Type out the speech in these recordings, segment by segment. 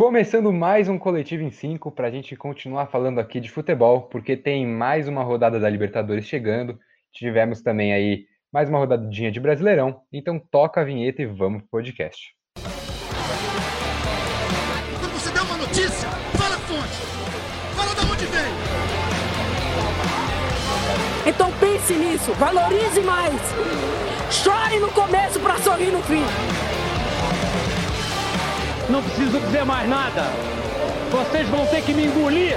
Começando mais um Coletivo em 5 para a gente continuar falando aqui de futebol, porque tem mais uma rodada da Libertadores chegando. Tivemos também aí mais uma rodadinha de Brasileirão. Então toca a vinheta e vamos pro podcast. Quando você dá uma notícia, fala a fonte. Fala de onde vem. Então pense nisso, valorize mais. Chore no começo para sorrir no fim. Não preciso dizer mais nada. Vocês vão ter que me engolir.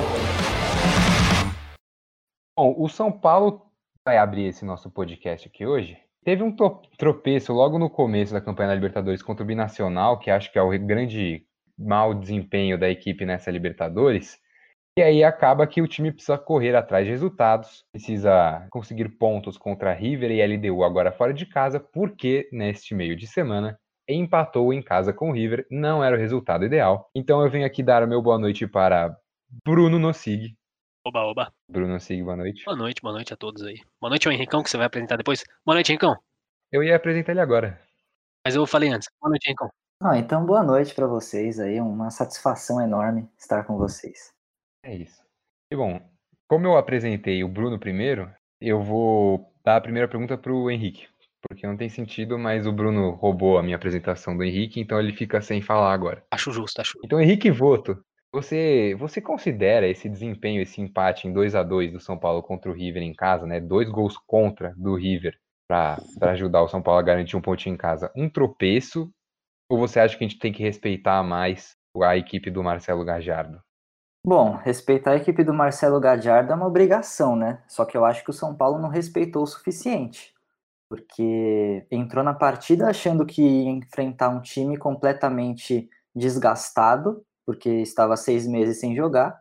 Bom, o São Paulo vai abrir esse nosso podcast aqui hoje. Teve um tropeço logo no começo da campanha da Libertadores contra o Binacional, que acho que é o grande mau desempenho da equipe nessa Libertadores. E aí acaba que o time precisa correr atrás de resultados, precisa conseguir pontos contra River e LDU agora fora de casa, porque neste meio de semana empatou em casa com o River, não era o resultado ideal. Então eu venho aqui dar o meu boa noite para Bruno Nossig. Oba, oba. Bruno Nossig, boa noite. Boa noite, boa noite a todos aí. Boa noite ao Henricão, que você vai apresentar depois. Boa noite, Henricão. Eu ia apresentar ele agora. Mas eu falei antes. Boa noite, Henricão. Ah, então boa noite para vocês aí, uma satisfação enorme estar com vocês. É isso. E bom, como eu apresentei o Bruno primeiro, eu vou dar a primeira pergunta para o Henrique porque não tem sentido, mas o Bruno roubou a minha apresentação do Henrique, então ele fica sem falar agora. Acho justo, acho. Então, Henrique Voto, você, você considera esse desempenho, esse empate em 2 a 2 do São Paulo contra o River em casa, né? Dois gols contra do River para ajudar o São Paulo a garantir um pontinho em casa, um tropeço? Ou você acha que a gente tem que respeitar mais a equipe do Marcelo Gajardo? Bom, respeitar a equipe do Marcelo Gajardo é uma obrigação, né? Só que eu acho que o São Paulo não respeitou o suficiente porque entrou na partida achando que ia enfrentar um time completamente desgastado, porque estava seis meses sem jogar,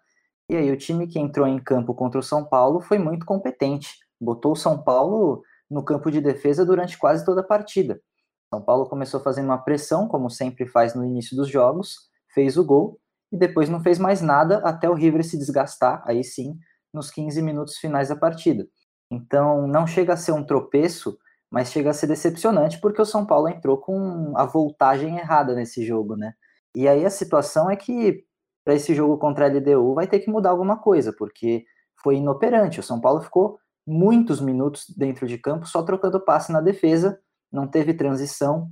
e aí o time que entrou em campo contra o São Paulo foi muito competente, botou o São Paulo no campo de defesa durante quase toda a partida. São Paulo começou fazendo uma pressão, como sempre faz no início dos jogos, fez o gol e depois não fez mais nada até o River se desgastar, aí sim, nos 15 minutos finais da partida. Então, não chega a ser um tropeço, mas chega a ser decepcionante porque o São Paulo entrou com a voltagem errada nesse jogo, né? E aí a situação é que para esse jogo contra a LDU vai ter que mudar alguma coisa, porque foi inoperante. O São Paulo ficou muitos minutos dentro de campo só trocando passe na defesa, não teve transição,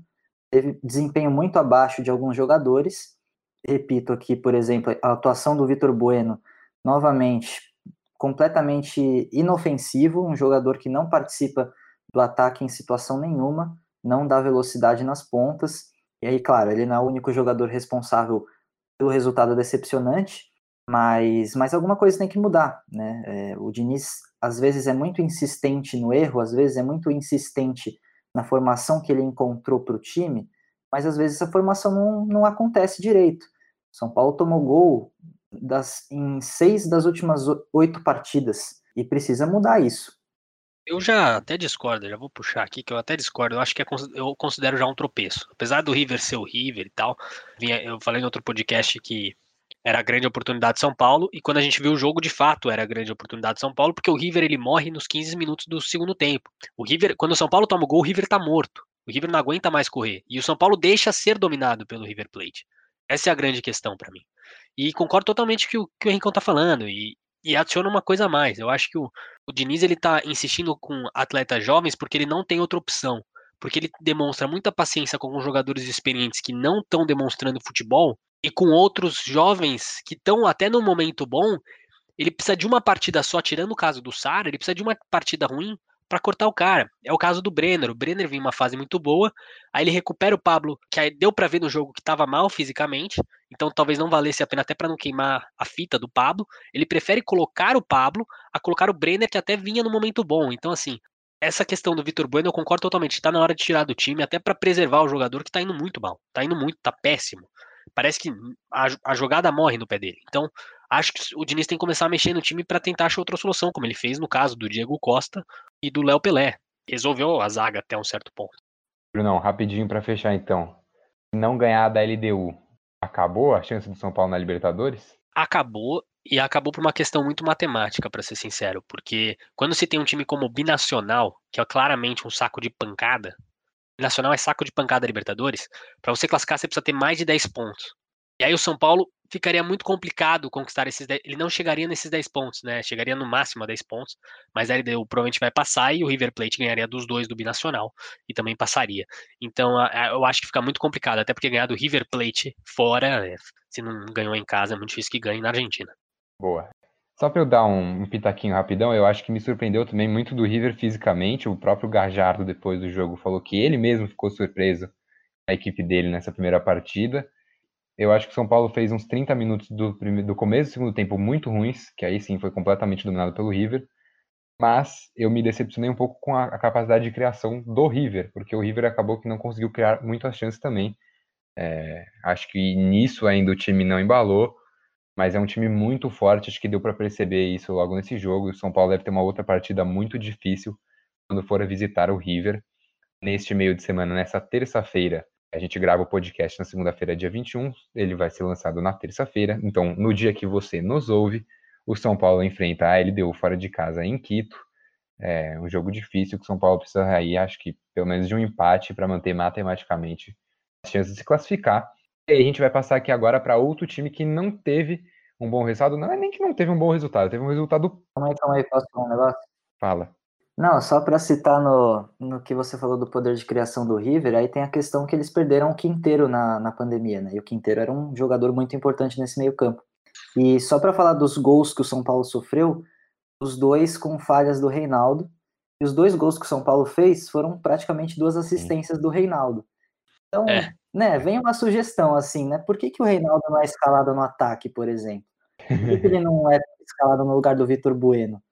teve desempenho muito abaixo de alguns jogadores. Repito aqui, por exemplo, a atuação do Vitor Bueno, novamente completamente inofensivo, um jogador que não participa do ataque em situação nenhuma, não dá velocidade nas pontas. E aí, claro, ele não é o único jogador responsável pelo resultado decepcionante, mas, mas alguma coisa tem que mudar, né? É, o Diniz às vezes é muito insistente no erro, às vezes é muito insistente na formação que ele encontrou para o time, mas às vezes essa formação não, não acontece direito. São Paulo tomou gol das, em seis das últimas oito partidas e precisa mudar isso. Eu já até discordo, já vou puxar aqui, que eu até discordo. Eu acho que é, eu considero já um tropeço. Apesar do River ser o River e tal, eu falei no outro podcast que era a grande oportunidade de São Paulo, e quando a gente viu o jogo, de fato, era a grande oportunidade de São Paulo, porque o River ele morre nos 15 minutos do segundo tempo. O River, quando o São Paulo toma o gol, o River tá morto. O River não aguenta mais correr. E o São Paulo deixa ser dominado pelo River Plate. Essa é a grande questão para mim. E concordo totalmente com o que o Henrique tá falando. E, e adiciona uma coisa a mais. Eu acho que o, o Diniz ele tá insistindo com atletas jovens porque ele não tem outra opção. Porque ele demonstra muita paciência com alguns jogadores experientes que não estão demonstrando futebol e com outros jovens que estão até no momento bom. Ele precisa de uma partida só, tirando o caso do Sara, ele precisa de uma partida ruim para cortar o cara. É o caso do Brenner. O Brenner vem uma fase muito boa, aí ele recupera o Pablo, que aí deu para ver no jogo que estava mal fisicamente, então talvez não valesse a pena até para não queimar a fita do Pablo. Ele prefere colocar o Pablo a colocar o Brenner, que até vinha no momento bom. Então, assim, essa questão do Vitor Bueno eu concordo totalmente. Está na hora de tirar do time, até para preservar o jogador que está indo muito mal. Está indo muito, está péssimo. Parece que a, a jogada morre no pé dele. Então, acho que o Diniz tem que começar a mexer no time para tentar achar outra solução, como ele fez no caso do Diego Costa e do Léo Pelé. Resolveu a zaga até um certo ponto. Brunão, rapidinho para fechar então. Não ganhar da LDU, acabou a chance do São Paulo na Libertadores? Acabou e acabou por uma questão muito matemática, para ser sincero, porque quando se tem um time como o Binacional, que é claramente um saco de pancada, Binacional é saco de pancada Libertadores, para você classificar você precisa ter mais de 10 pontos. E aí o São Paulo ficaria muito complicado conquistar esses 10, ele não chegaria nesses 10 pontos, né? Chegaria no máximo a 10 pontos, mas aí ele provavelmente vai passar e o River Plate ganharia dos dois do Binacional e também passaria. Então eu acho que fica muito complicado, até porque ganhar do River Plate fora, é, se não ganhou em casa, é muito difícil que ganhe na Argentina. Boa. Só para eu dar um, um, pitaquinho rapidão, eu acho que me surpreendeu também muito do River fisicamente. O próprio Gajardo, depois do jogo, falou que ele mesmo ficou surpreso a equipe dele nessa primeira partida. Eu acho que o São Paulo fez uns 30 minutos do, do começo do segundo tempo muito ruins, que aí sim foi completamente dominado pelo River. Mas eu me decepcionei um pouco com a, a capacidade de criação do River, porque o River acabou que não conseguiu criar muitas chances também. É, acho que nisso ainda o time não embalou, mas é um time muito forte. Acho que deu para perceber isso logo nesse jogo. O São Paulo deve ter uma outra partida muito difícil quando for visitar o River neste meio de semana, nessa terça-feira. A gente grava o podcast na segunda-feira, dia 21. Ele vai ser lançado na terça-feira. Então, no dia que você nos ouve, o São Paulo enfrenta a LDU fora de casa em Quito. É um jogo difícil que o São Paulo precisa aí, acho que pelo menos de um empate para manter matematicamente as chances de se classificar. E aí a gente vai passar aqui agora para outro time que não teve um bom resultado. Não é nem que não teve um bom resultado, teve um resultado. Calma aí, calma aí, posso falar um negócio? Fala. Não, só para citar no, no que você falou do poder de criação do River, aí tem a questão que eles perderam o Quinteiro na, na pandemia, né? E o Quinteiro era um jogador muito importante nesse meio campo. E só para falar dos gols que o São Paulo sofreu, os dois com falhas do Reinaldo, e os dois gols que o São Paulo fez foram praticamente duas assistências do Reinaldo. Então, é. né, vem uma sugestão assim, né? Por que, que o Reinaldo não é escalado no ataque, por exemplo? Por que, que ele não é escalado no lugar do Vitor Bueno?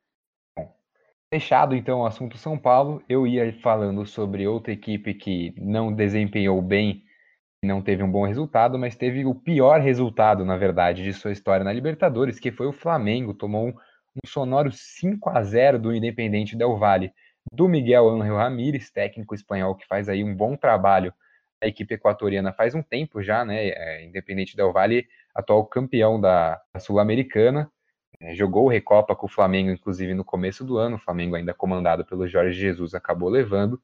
Fechado então o assunto São Paulo, eu ia falando sobre outra equipe que não desempenhou bem, não teve um bom resultado, mas teve o pior resultado, na verdade, de sua história na Libertadores, que foi o Flamengo, tomou um, um sonoro 5 a 0 do Independente Del Valle, do Miguel Ángel Ramírez, técnico espanhol que faz aí um bom trabalho na equipe equatoriana faz um tempo já, né? É, Independente Del Valle, atual campeão da, Sul-Americana, jogou Recopa com o Flamengo, inclusive, no começo do ano. O Flamengo, ainda comandado pelo Jorge Jesus, acabou levando.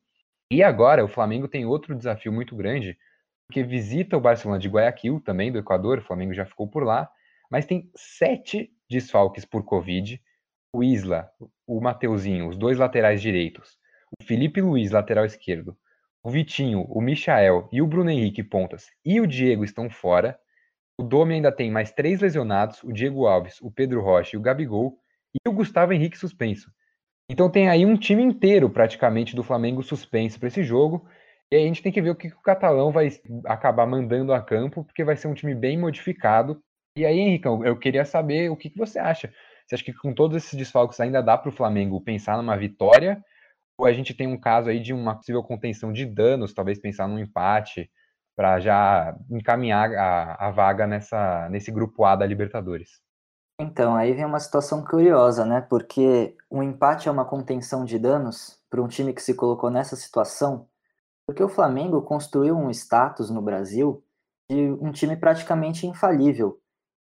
E agora o Flamengo tem outro desafio muito grande, porque visita o Barcelona de Guayaquil, também do Equador. O Flamengo já ficou por lá, mas tem sete desfalques por Covid. O Isla, o Mateuzinho, os dois laterais direitos, o Felipe Luiz, lateral esquerdo, o Vitinho, o Michael e o Bruno Henrique pontas e o Diego estão fora. O Domi ainda tem mais três lesionados: o Diego Alves, o Pedro Rocha e o Gabigol, e o Gustavo Henrique suspenso. Então tem aí um time inteiro praticamente do Flamengo suspenso para esse jogo. E aí a gente tem que ver o que o Catalão vai acabar mandando a campo, porque vai ser um time bem modificado. E aí, Henricão, eu queria saber o que, que você acha. Você acha que com todos esses desfalques ainda dá para o Flamengo pensar numa vitória? Ou a gente tem um caso aí de uma possível contenção de danos, talvez pensar num empate? Para já encaminhar a, a vaga nessa, nesse grupo A da Libertadores. Então, aí vem uma situação curiosa, né? Porque um empate é uma contenção de danos para um time que se colocou nessa situação, porque o Flamengo construiu um status no Brasil de um time praticamente infalível.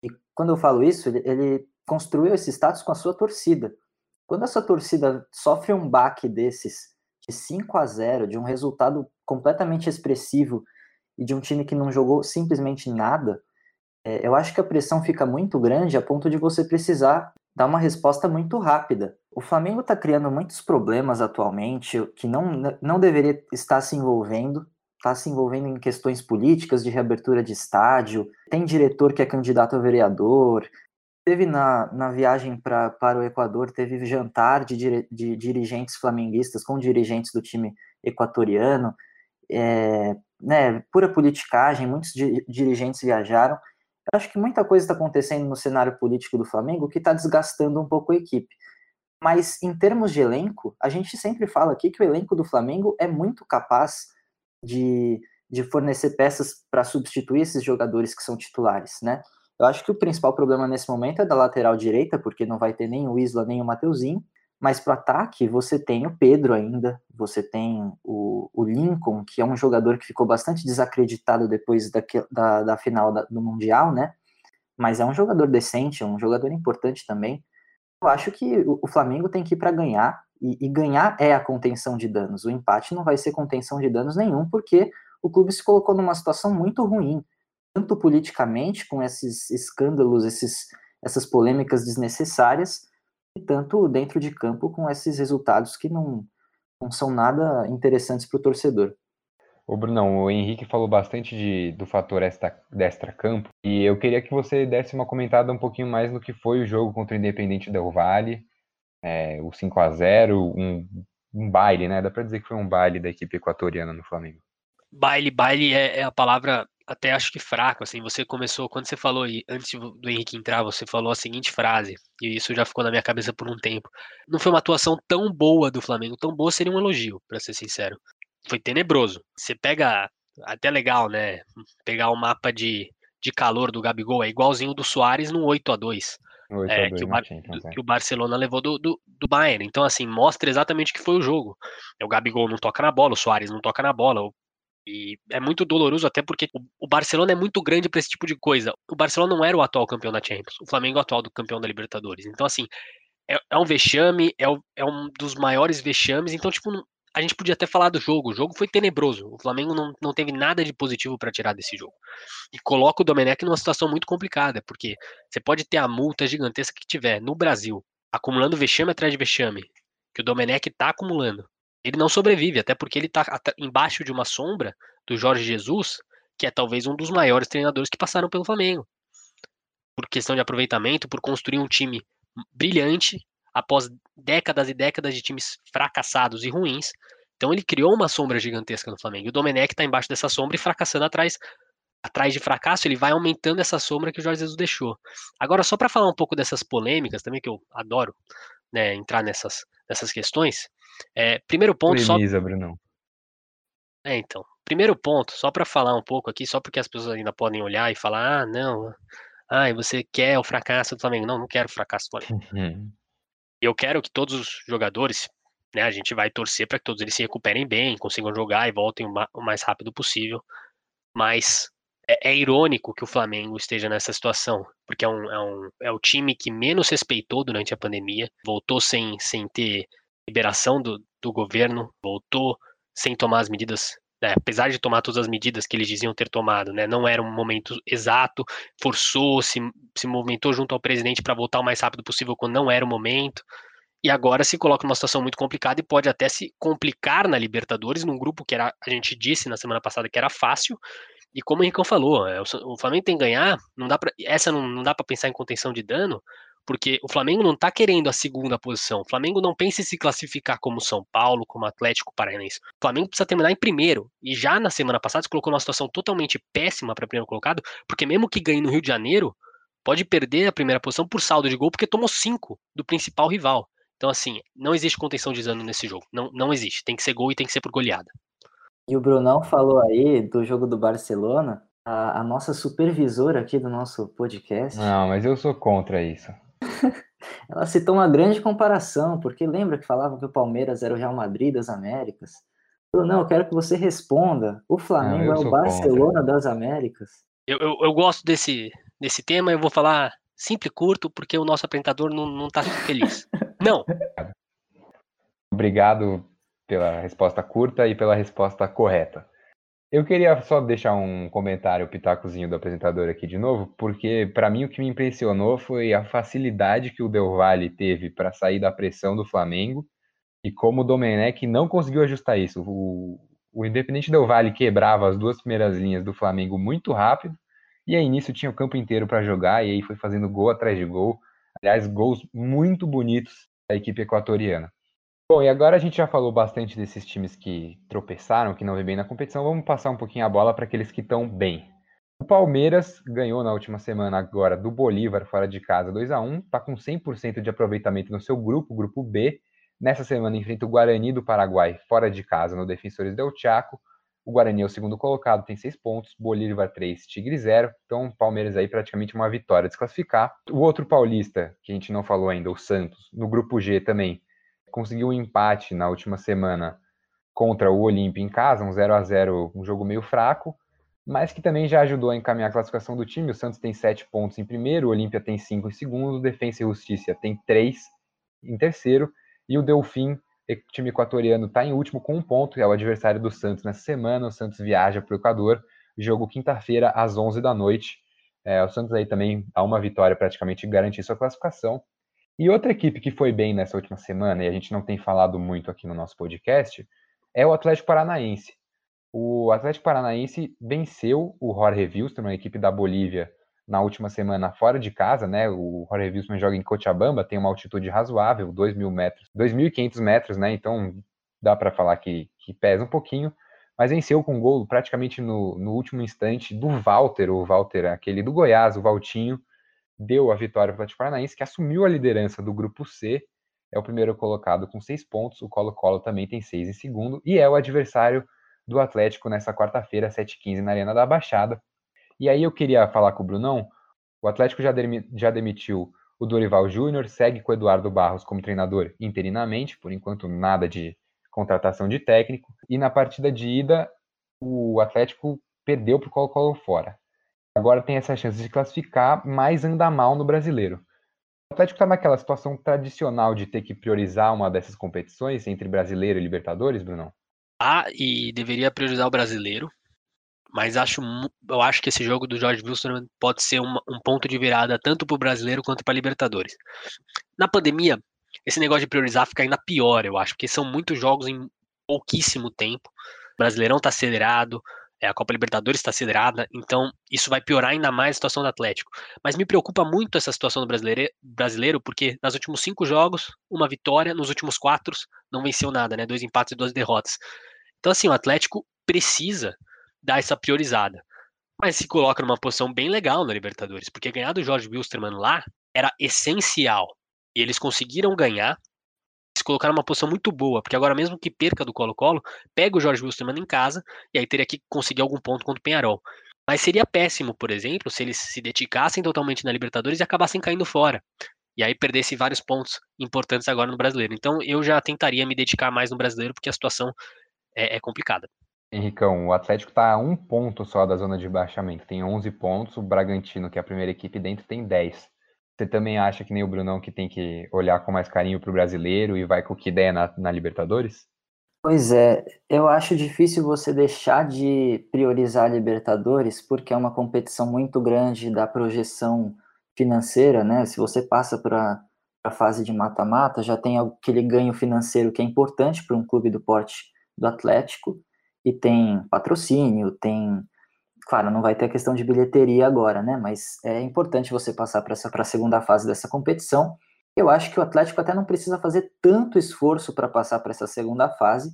E quando eu falo isso, ele, ele construiu esse status com a sua torcida. Quando essa torcida sofre um baque desses, de 5 a 0, de um resultado completamente expressivo e de um time que não jogou simplesmente nada, é, eu acho que a pressão fica muito grande a ponto de você precisar dar uma resposta muito rápida. O Flamengo está criando muitos problemas atualmente que não, não deveria estar se envolvendo, está se envolvendo em questões políticas de reabertura de estádio, tem diretor que é candidato a vereador, teve na, na viagem pra, para o Equador, teve jantar de, de dirigentes flamenguistas com dirigentes do time equatoriano, é, né, pura politicagem, muitos di dirigentes viajaram. Eu acho que muita coisa está acontecendo no cenário político do Flamengo que está desgastando um pouco a equipe. Mas em termos de elenco, a gente sempre fala aqui que o elenco do Flamengo é muito capaz de, de fornecer peças para substituir esses jogadores que são titulares, né? Eu acho que o principal problema nesse momento é da lateral direita, porque não vai ter nem o Isla nem o Mateuzinho. Mas para ataque, você tem o Pedro ainda, você tem o, o, Lincoln, que é um jogador que ficou bastante desacreditado depois da, da, da final da, do Mundial, né? Mas é um jogador decente, é um jogador importante também. Eu acho que o, o Flamengo tem que ir para ganhar, e, e ganhar é a contenção de danos. O empate não vai ser contenção de danos nenhum, porque o clube se colocou numa situação muito ruim, tanto politicamente, com esses escândalos, esses, essas polêmicas desnecessárias, tanto dentro de campo com esses resultados que não, não são nada interessantes para o torcedor. O Brunão, o Henrique falou bastante de, do fator extra, extra campo e eu queria que você desse uma comentada um pouquinho mais no que foi o jogo contra o Independente Del Vale, é, o 5 a 0 um, um baile, né? Dá para dizer que foi um baile da equipe equatoriana no Flamengo. Baile, baile é, é a palavra até acho que fraco, assim, você começou, quando você falou aí, antes do Henrique entrar, você falou a seguinte frase, e isso já ficou na minha cabeça por um tempo. Não foi uma atuação tão boa do Flamengo, tão boa seria um elogio, para ser sincero. Foi tenebroso. Você pega, até legal, né, pegar o mapa de, de calor do Gabigol, é igualzinho do Soares no 8 a 2 é, que, o Bar é. que, o Barcelona levou do, do, do, Bayern. Então, assim, mostra exatamente o que foi o jogo. O Gabigol não toca na bola, o Soares não toca na bola, o e é muito doloroso, até porque o Barcelona é muito grande para esse tipo de coisa. O Barcelona não era o atual campeão da Champions, o Flamengo é o atual do campeão da Libertadores. Então, assim, é, é um vexame, é, o, é, um dos maiores vexames. Então, tipo, a gente podia até falar do jogo. O jogo foi tenebroso. O Flamengo não, não teve nada de positivo para tirar desse jogo. E coloca o Domenech numa situação muito complicada, porque você pode ter a multa gigantesca que tiver no Brasil, acumulando vexame atrás de vexame, que o Domenech está acumulando ele não sobrevive, até porque ele está embaixo de uma sombra do Jorge Jesus, que é talvez um dos maiores treinadores que passaram pelo Flamengo. Por questão de aproveitamento, por construir um time brilhante após décadas e décadas de times fracassados e ruins. Então ele criou uma sombra gigantesca no Flamengo. E o Domenech está embaixo dessa sombra e fracassando atrás atrás de fracasso, ele vai aumentando essa sombra que o Jorge Jesus deixou. Agora, só para falar um pouco dessas polêmicas também, que eu adoro né, entrar nessas, nessas questões, é, primeiro ponto Premisa, só. Brunão. É, então. Primeiro ponto, só para falar um pouco aqui, só porque as pessoas ainda podem olhar e falar, ah, não, ah, você quer o fracasso do Flamengo. Não, não quero o fracasso do Flamengo. Uhum. Eu quero que todos os jogadores, né, a gente vai torcer para que todos eles se recuperem bem, consigam jogar e voltem o mais rápido possível. Mas é, é, irônico que o Flamengo esteja nessa situação, porque é, um, é, um, é o time que menos respeitou durante a pandemia, voltou sem, sem ter liberação do, do governo, voltou sem tomar as medidas, né, apesar de tomar todas as medidas que eles diziam ter tomado, né, não era um momento exato, forçou, se, se movimentou junto ao presidente para voltar o mais rápido possível quando não era o momento, e agora se coloca numa situação muito complicada e pode até se complicar na Libertadores, num grupo que era, a gente disse na semana passada que era fácil, e como o Henricão falou, é, o Flamengo tem que ganhar, não dá pra, essa não, não dá para pensar em contenção de dano, porque o Flamengo não está querendo a segunda posição. O Flamengo não pensa em se classificar como São Paulo, como Atlético Paranaense. O Flamengo precisa terminar em primeiro. E já na semana passada se colocou numa situação totalmente péssima para primeiro colocado, porque mesmo que ganhe no Rio de Janeiro, pode perder a primeira posição por saldo de gol, porque tomou cinco do principal rival. Então, assim, não existe contenção de dano nesse jogo. Não, não existe. Tem que ser gol e tem que ser por goleada. E o Brunão falou aí do jogo do Barcelona. A, a nossa supervisora aqui do nosso podcast. Não, mas eu sou contra isso. ela citou uma grande comparação, porque lembra que falavam que o Palmeiras era o Real Madrid das Américas? Eu, não, eu quero que você responda. O Flamengo não, é o Barcelona contra. das Américas? Eu, eu, eu, gosto desse, desse tema, eu vou falar simples e curto, porque o nosso apresentador não, não tá feliz. não. Obrigado pela resposta curta e pela resposta correta. Eu queria só deixar um comentário pitacozinho do apresentador aqui de novo, porque para mim o que me impressionou foi a facilidade que o Del Valle teve para sair da pressão do Flamengo e como o Domenech não conseguiu ajustar isso. O, o Independente Del Valle quebrava as duas primeiras linhas do Flamengo muito rápido e aí nisso tinha o campo inteiro para jogar e aí foi fazendo gol atrás de gol. Aliás, gols muito bonitos da equipe equatoriana. Bom, e agora a gente já falou bastante desses times que tropeçaram, que não vêm bem na competição. Vamos passar um pouquinho a bola para aqueles que estão bem. O Palmeiras ganhou na última semana agora do Bolívar fora de casa 2 a 1 está com 100% de aproveitamento no seu grupo, grupo B. Nessa semana enfrenta o Guarani do Paraguai fora de casa no Defensores del Chaco. O Guarani é o segundo colocado, tem 6 pontos, Bolívar 3, Tigre 0. Então, Palmeiras aí praticamente uma vitória desclassificar. O outro paulista, que a gente não falou ainda, o Santos, no grupo G também, conseguiu um empate na última semana contra o Olímpia em casa, um 0 a 0 um jogo meio fraco, mas que também já ajudou a encaminhar a classificação do time. O Santos tem sete pontos em primeiro, o Olímpia tem cinco em segundo, o Defensa e Justiça tem três em terceiro, e o Delfim, time equatoriano, está em último com um ponto, é o adversário do Santos nessa semana. O Santos viaja para o Equador, jogo quinta-feira às 11 da noite. É, o Santos aí também a uma vitória praticamente garantir sua classificação. E outra equipe que foi bem nessa última semana, e a gente não tem falado muito aqui no nosso podcast, é o Atlético Paranaense. O Atlético Paranaense venceu o Jorge Wilstermann, a equipe da Bolívia, na última semana fora de casa, né? O Jorge Wilson joga em Cochabamba, tem uma altitude razoável, 2 mil metros, 2.500 metros, né? Então dá para falar que, que, pesa um pouquinho, mas venceu com um gol praticamente no, no, último instante do Walter, o Walter, aquele do Goiás, o Valtinho, deu a vitória para o Atlético Paranaense, que assumiu a liderança do grupo C, é o primeiro colocado com seis pontos, o Colo-Colo também tem seis em segundo, e é o adversário do Atlético nessa quarta-feira, 7h15, na Arena da Baixada. E aí eu queria falar com o Brunão. O Atlético já, já demitiu o Dorival Júnior, segue com o Eduardo Barros como treinador interinamente, por enquanto nada de contratação de técnico. E na partida de ida, o Atlético perdeu para o Colo-Colo fora. Agora tem essa chance de classificar, mas anda mal no brasileiro. O Atlético está naquela situação tradicional de ter que priorizar uma dessas competições entre brasileiro e Libertadores, Brunão? Ah, e deveria priorizar o brasileiro, mas acho, eu acho que esse jogo do Jorge Wilson pode ser um, um ponto de virada tanto para o brasileiro quanto para Libertadores. Na pandemia, esse negócio de priorizar fica ainda pior, eu acho, porque são muitos jogos em pouquíssimo tempo. O Brasileirão está acelerado, a Copa Libertadores está acelerada, então isso vai piorar ainda mais a situação do Atlético. Mas me preocupa muito essa situação do brasileiro, brasileiro porque nos últimos cinco jogos, uma vitória, nos últimos quatro, não venceu nada, né? Dois empates e duas derrotas. Então, assim, o Atlético precisa dar essa priorizada. Mas se coloca numa posição bem legal na Libertadores, porque ganhar do Jorge Wilstermann lá era essencial. E eles conseguiram ganhar, colocaram numa posição muito boa, porque agora mesmo que perca do Colo-Colo, pega o Jorge Wilstermann em casa e aí teria que conseguir algum ponto contra o Penharol. Mas seria péssimo, por exemplo, se eles se dedicassem totalmente na Libertadores e acabassem caindo fora. E aí perdesse vários pontos importantes agora no brasileiro. Então eu já tentaria me dedicar mais no brasileiro, porque a situação é, é complicada. Henricão, o Atlético está a um ponto só da zona de baixamento, tem 11 pontos, o Bragantino, que é a primeira equipe dentro, tem 10. Você também acha que nem o Brunão que tem que olhar com mais carinho para o brasileiro e vai com que ideia na, na Libertadores? Pois é, eu acho difícil você deixar de priorizar a Libertadores porque é uma competição muito grande da projeção financeira, né? Se você passa para a fase de mata-mata, já tem aquele ganho financeiro que é importante para um clube do porte do Atlético e tem patrocínio, tem. Claro, não vai ter a questão de bilheteria agora, né? Mas é importante você passar para a segunda fase dessa competição. Eu acho que o Atlético até não precisa fazer tanto esforço para passar para essa segunda fase,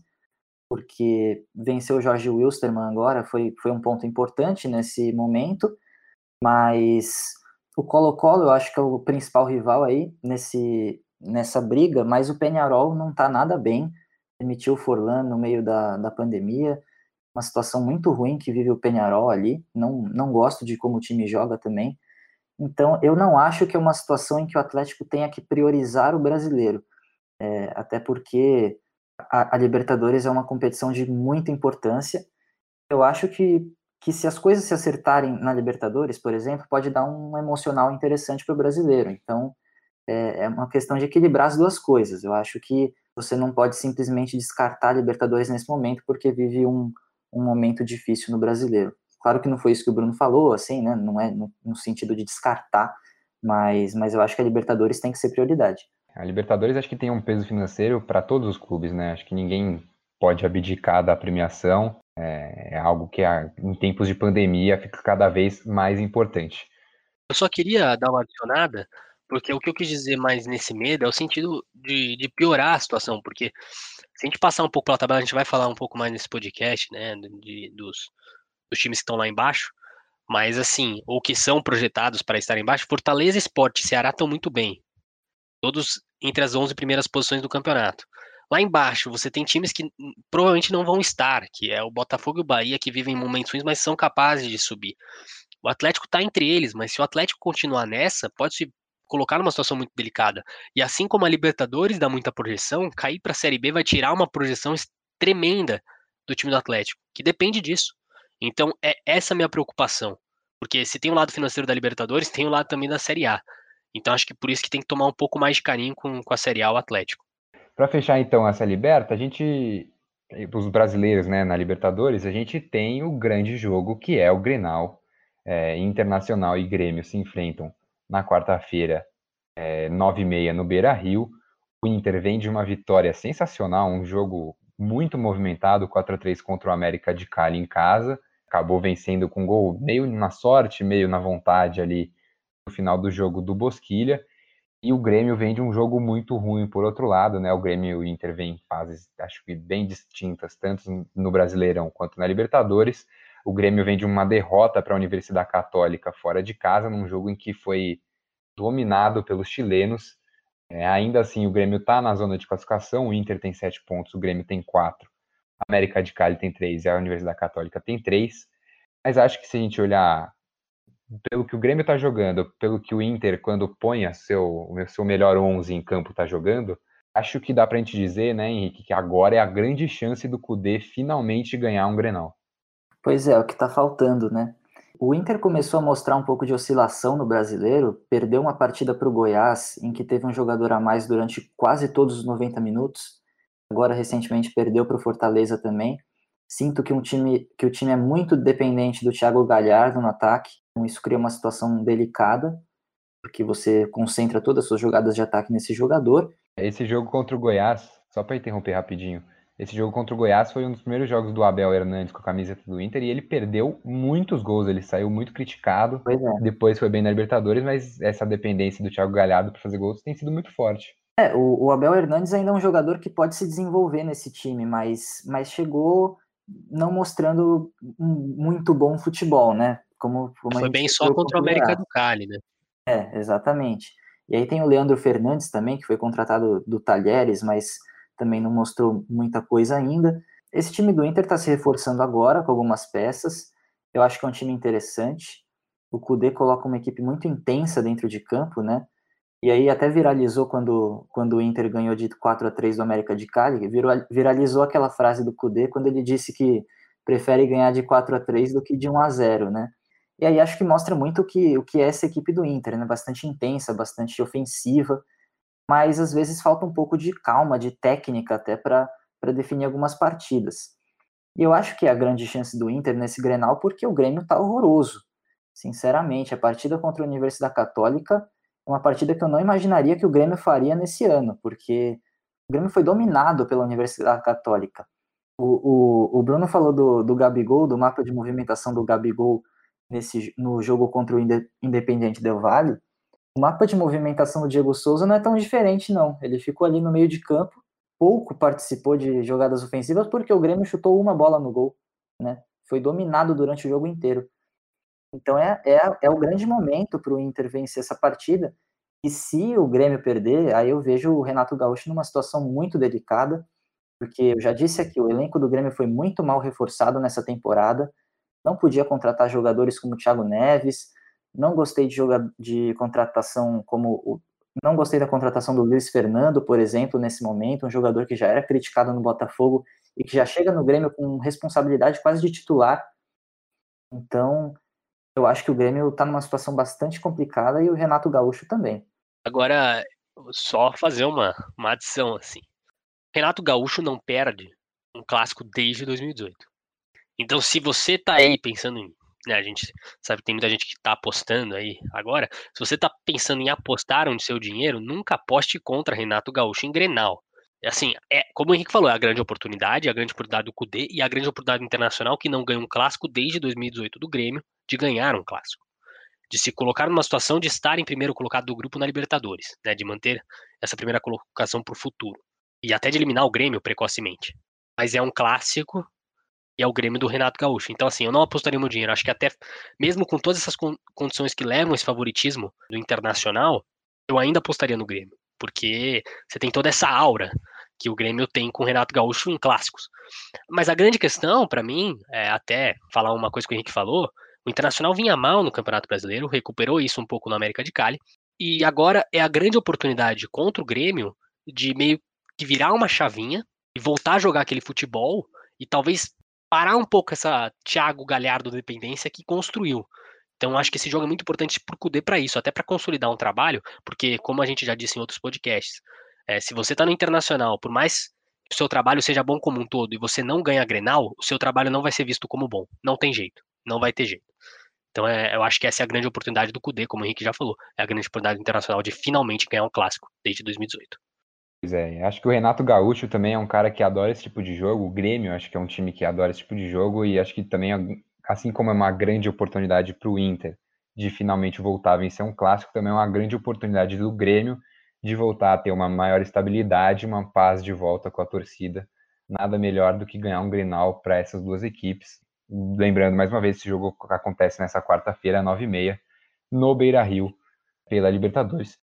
porque vencer o Jorge Wilstermann agora foi, foi um ponto importante nesse momento, mas o Colo-Colo eu acho que é o principal rival aí nesse, nessa briga, mas o Penharol não está nada bem demitiu o Forlan no meio da, da pandemia, uma situação muito ruim que vive o Penharol ali, não, não gosto de como o time joga também, então eu não acho que é uma situação em que o Atlético tenha que priorizar o brasileiro, é, até porque a, a Libertadores é uma competição de muita importância, eu acho que que se as coisas se acertarem na Libertadores, por exemplo, pode dar um emocional interessante para o brasileiro. Então, é, é, uma questão de equilibrar as duas coisas. Eu acho que você não pode simplesmente descartar a Libertadores nesse momento, porque vive um, um momento difícil no brasileiro. Claro que não foi isso que o Bruno falou, assim, né? Não é no, no sentido de descartar, mas, mas eu acho que a Libertadores tem que ser prioridade. A Libertadores acho que tem um peso financeiro para todos os clubes, né? Acho que ninguém pode abdicar da premiação. É, é algo que em tempos de pandemia fica cada vez mais importante. Eu só queria dar uma adicionada porque o que eu quis dizer mais nesse medo é o sentido de, de piorar a situação, porque se a gente passar um pouco pela tabela, a gente vai falar um pouco mais nesse podcast, né, de, dos, dos times que estão lá embaixo, mas assim, ou que são projetados para estar embaixo, Fortaleza, Sport e Ceará estão muito bem, todos entre as 11 primeiras posições do campeonato. Lá embaixo, você tem times que provavelmente não vão estar, que é o Botafogo e o Bahia, que vivem momentos ruins, mas são capazes de subir. O Atlético está entre eles, mas se o Atlético continuar nessa, pode colocar numa situação muito delicada. E assim como a Libertadores dá muita projeção, cair para a Série B vai tirar uma projeção tremenda do time do Atlético, que depende disso. Então é essa minha preocupação. Porque se tem o lado financeiro da Libertadores, tem o lado também da Série A. Então acho que por isso que tem que tomar um pouco mais de carinho com, com a Série A o Atlético. Para fechar então essa liberta, a gente os brasileiros, né, na Libertadores, a gente tem o grande jogo que é o Grenal. É, Internacional e Grêmio se enfrentam na quarta-feira, é, 9h30 no Beira Rio. O Inter vem de uma vitória sensacional, um jogo muito movimentado, 4 a 3 contra o América de Cali em casa. Acabou vencendo com gol meio na sorte, meio na vontade ali no final do jogo do Bosquilha. E o Grêmio vem de um jogo muito ruim por outro lado, né? O Grêmio e o Inter vêm em fases, acho que bem distintas, tanto no Brasileirão quanto na Libertadores. O Grêmio vem de uma derrota para a Universidade Católica fora de casa, num jogo em que foi dominado pelos chilenos. É, ainda assim, o Grêmio está na zona de classificação, o Inter tem sete pontos, o Grêmio tem quatro, a América de Cali tem três e a Universidade Católica tem três. Mas acho que se a gente olhar pelo que o Grêmio está jogando, pelo que o Inter, quando põe seu, o seu melhor 11 em campo, está jogando, acho que dá para a gente dizer, né, Henrique, que agora é a grande chance do Cudê finalmente ganhar um Grenal. Pois é, é o que está faltando, né? O Inter começou a mostrar um pouco de oscilação no brasileiro, perdeu uma partida para o Goiás, em que teve um jogador a mais durante quase todos os 90 minutos. Agora, recentemente, perdeu para o Fortaleza também. Sinto que, um time, que o time é muito dependente do Thiago Galhardo no ataque. Então isso cria uma situação delicada, porque você concentra todas as suas jogadas de ataque nesse jogador. Esse jogo contra o Goiás, só para interromper rapidinho, esse jogo contra o Goiás foi um dos primeiros jogos do Abel Hernandes com a camiseta do Inter e ele perdeu muitos gols, ele saiu muito criticado. É. Depois foi bem na Libertadores, mas essa dependência do Thiago Galhardo para fazer gols tem sido muito forte. É, o, o, Abel Hernandes ainda é um jogador que pode se desenvolver nesse time, mas, mas chegou não mostrando um muito bom futebol, né? Como, como Foi bem só contra o América do Cali, né? É, exatamente. E aí tem o Leandro Fernandes também, que foi contratado do Talheres, mas também não mostrou muita coisa ainda. Esse time do Inter está se reforçando agora com algumas peças. Eu acho que é um time interessante. O Kudê coloca uma equipe muito intensa dentro de campo, né? E aí até viralizou quando, quando o Inter ganhou de 4 a 3 do América de Cali, viralizou aquela frase do Kudê quando ele disse que prefere ganhar de 4 a 3 do que de 1 a 0, né? E aí acho que mostra muito o que, o que é essa equipe do Inter, né? Bastante intensa, bastante ofensiva, mas às vezes falta um pouco de calma, de técnica até para definir algumas partidas. E eu acho que é a grande chance do Inter nesse Grenal porque o Grêmio tá horroroso. Sinceramente, a partida contra a Universidade Católica uma partida que eu não imaginaria que o Grêmio faria nesse ano, porque o Grêmio foi dominado pela Universidade Católica. O, o, o Bruno falou do, do Gabigol, do mapa de movimentação do Gabigol nesse, no jogo contra o Independente Del Valle. O mapa de movimentação do Diego Souza não é tão diferente, não. Ele ficou ali no meio de campo, pouco participou de jogadas ofensivas, porque o Grêmio chutou uma bola no gol. Né? Foi dominado durante o jogo inteiro. Então é, é, é o grande momento para o Inter vencer essa partida. E se o Grêmio perder, aí eu vejo o Renato Gaúcho numa situação muito delicada, porque eu já disse aqui, o elenco do Grêmio foi muito mal reforçado nessa temporada, não podia contratar jogadores como o Thiago Neves, não gostei de, de contratação como o, não gostei da contratação do Luiz Fernando, por exemplo, nesse momento, um jogador que já era criticado no Botafogo e que já chega no Grêmio com responsabilidade quase de titular. Então, eu acho que o Grêmio está numa situação bastante complicada e o Renato Gaúcho também. Agora, só fazer uma, uma adição assim. Renato Gaúcho não perde um clássico desde 2018. Então, se você tá aí pensando em. Né, a gente sabe que tem muita gente que tá apostando aí agora. Se você tá pensando em apostar onde seu dinheiro, nunca aposte contra Renato Gaúcho em Grenal. Assim, é, como o Henrique falou, é a grande oportunidade, a grande oportunidade do Cudê e a grande oportunidade internacional que não ganha um clássico desde 2018 do Grêmio de ganhar um clássico, de se colocar numa situação de estar em primeiro colocado do grupo na Libertadores, né, de manter essa primeira colocação para o futuro e até de eliminar o Grêmio precocemente. Mas é um clássico e é o Grêmio do Renato Gaúcho. Então, assim, eu não apostaria meu dinheiro. Acho que até, mesmo com todas essas condições que levam esse favoritismo do internacional, eu ainda apostaria no Grêmio, porque você tem toda essa aura que o Grêmio tem com o Renato Gaúcho em clássicos. Mas a grande questão, para mim, é até falar uma coisa que o Henrique falou, o Internacional vinha mal no Campeonato Brasileiro, recuperou isso um pouco no América de Cali, e agora é a grande oportunidade contra o Grêmio de meio que virar uma chavinha e voltar a jogar aquele futebol e talvez parar um pouco essa Thiago Galhardo dependência que construiu. Então acho que esse jogo é muito importante para o Cudê para isso, até para consolidar um trabalho, porque como a gente já disse em outros podcasts, é, se você está no Internacional, por mais o seu trabalho seja bom como um todo e você não ganha Grenal, o seu trabalho não vai ser visto como bom. Não tem jeito. Não vai ter jeito. Então é, eu acho que essa é a grande oportunidade do Cudê, como o Henrique já falou. É a grande oportunidade internacional de finalmente ganhar um clássico desde 2018. Pois é, acho que o Renato Gaúcho também é um cara que adora esse tipo de jogo. O Grêmio, acho que é um time que adora esse tipo de jogo e acho que também, assim como é uma grande oportunidade para o Inter de finalmente voltar a vencer um clássico, também é uma grande oportunidade do Grêmio de voltar a ter uma maior estabilidade, uma paz de volta com a torcida. Nada melhor do que ganhar um Grenal para essas duas equipes. Lembrando, mais uma vez, esse jogo acontece nessa quarta-feira, 9h30, no Beira-Rio, pela Libertadores.